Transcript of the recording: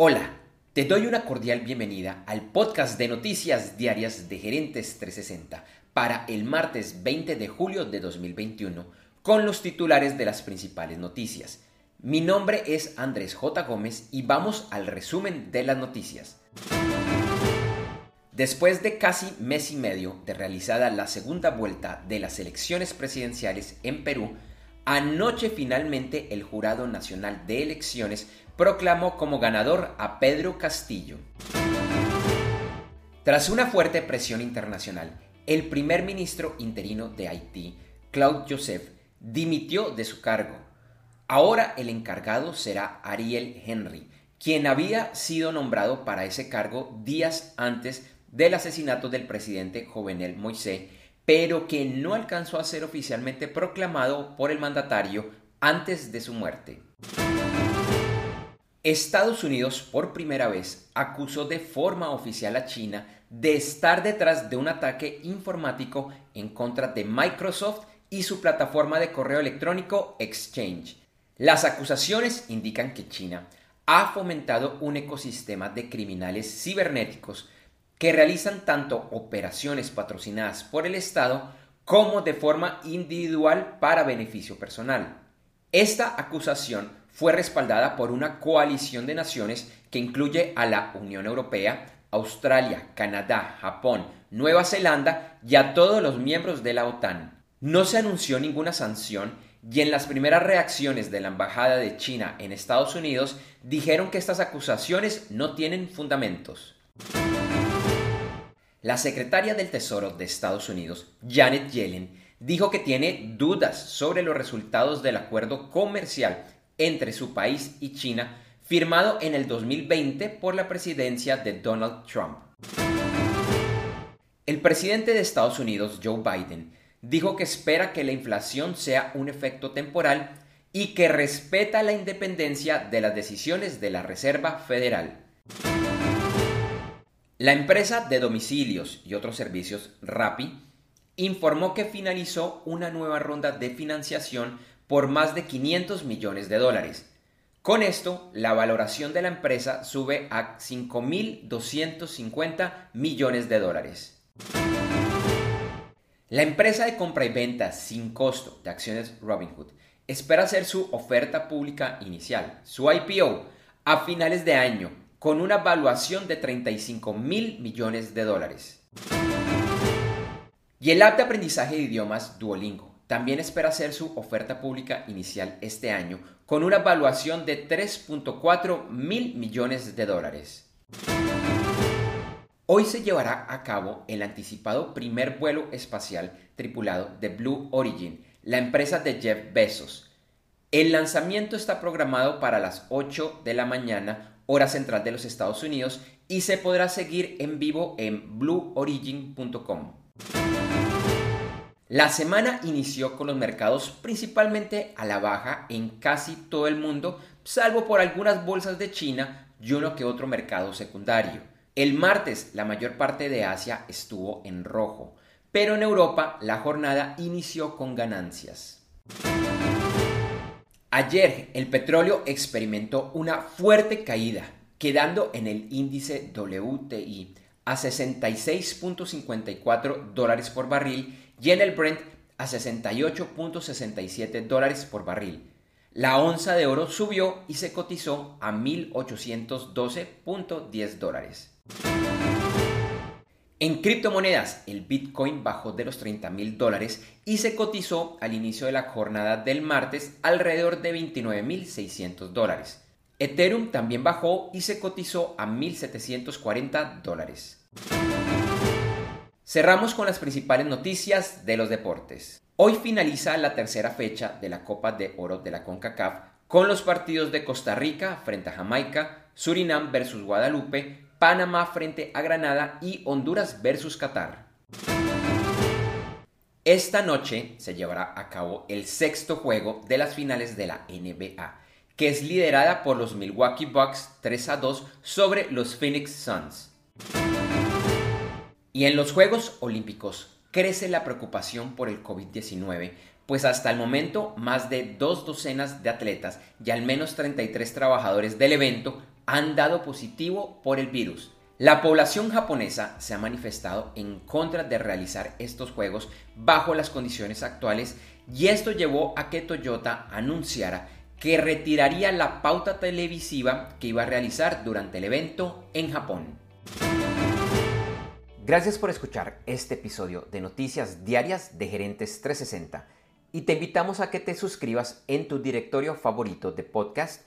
Hola, te doy una cordial bienvenida al podcast de noticias diarias de Gerentes 360 para el martes 20 de julio de 2021 con los titulares de las principales noticias. Mi nombre es Andrés J. Gómez y vamos al resumen de las noticias. Después de casi mes y medio de realizada la segunda vuelta de las elecciones presidenciales en Perú, anoche finalmente el Jurado Nacional de Elecciones proclamó como ganador a Pedro Castillo. Tras una fuerte presión internacional, el primer ministro interino de Haití, Claude Joseph, dimitió de su cargo. Ahora el encargado será Ariel Henry, quien había sido nombrado para ese cargo días antes del asesinato del presidente Jovenel Moisés, pero que no alcanzó a ser oficialmente proclamado por el mandatario antes de su muerte. Estados Unidos por primera vez acusó de forma oficial a China de estar detrás de un ataque informático en contra de Microsoft y su plataforma de correo electrónico Exchange. Las acusaciones indican que China ha fomentado un ecosistema de criminales cibernéticos que realizan tanto operaciones patrocinadas por el Estado como de forma individual para beneficio personal. Esta acusación fue respaldada por una coalición de naciones que incluye a la Unión Europea, Australia, Canadá, Japón, Nueva Zelanda y a todos los miembros de la OTAN. No se anunció ninguna sanción y en las primeras reacciones de la Embajada de China en Estados Unidos dijeron que estas acusaciones no tienen fundamentos. La secretaria del Tesoro de Estados Unidos, Janet Yellen, dijo que tiene dudas sobre los resultados del acuerdo comercial entre su país y China, firmado en el 2020 por la presidencia de Donald Trump. El presidente de Estados Unidos, Joe Biden, dijo que espera que la inflación sea un efecto temporal y que respeta la independencia de las decisiones de la Reserva Federal. La empresa de domicilios y otros servicios, Rappi, informó que finalizó una nueva ronda de financiación por más de 500 millones de dólares. Con esto, la valoración de la empresa sube a 5.250 millones de dólares. La empresa de compra y venta sin costo de acciones Robinhood espera hacer su oferta pública inicial, su IPO, a finales de año, con una valuación de 35 mil millones de dólares. Y el app de aprendizaje de idiomas Duolingo también espera hacer su oferta pública inicial este año con una valuación de 3.4 mil millones de dólares. Hoy se llevará a cabo el anticipado primer vuelo espacial tripulado de Blue Origin, la empresa de Jeff Bezos. El lanzamiento está programado para las 8 de la mañana, hora central de los Estados Unidos, y se podrá seguir en vivo en blueorigin.com. La semana inició con los mercados principalmente a la baja en casi todo el mundo, salvo por algunas bolsas de China y uno que otro mercado secundario. El martes la mayor parte de Asia estuvo en rojo, pero en Europa la jornada inició con ganancias. Ayer el petróleo experimentó una fuerte caída, quedando en el índice WTI a 66.54 dólares por barril y en el Brent a 68.67 dólares por barril. La onza de oro subió y se cotizó a 1.812.10 dólares. En criptomonedas, el Bitcoin bajó de los 30 mil dólares y se cotizó al inicio de la jornada del martes alrededor de 29.600 dólares. Ethereum también bajó y se cotizó a 1.740 dólares. Cerramos con las principales noticias de los deportes. Hoy finaliza la tercera fecha de la Copa de Oro de la CONCACAF con los partidos de Costa Rica frente a Jamaica, Surinam versus Guadalupe, Panamá frente a Granada y Honduras versus Qatar. Esta noche se llevará a cabo el sexto juego de las finales de la NBA, que es liderada por los Milwaukee Bucks 3 a 2 sobre los Phoenix Suns. Y en los Juegos Olímpicos crece la preocupación por el COVID-19, pues hasta el momento más de dos docenas de atletas y al menos 33 trabajadores del evento han dado positivo por el virus. La población japonesa se ha manifestado en contra de realizar estos juegos bajo las condiciones actuales y esto llevó a que Toyota anunciara que retiraría la pauta televisiva que iba a realizar durante el evento en Japón. Gracias por escuchar este episodio de Noticias Diarias de Gerentes 360 y te invitamos a que te suscribas en tu directorio favorito de podcast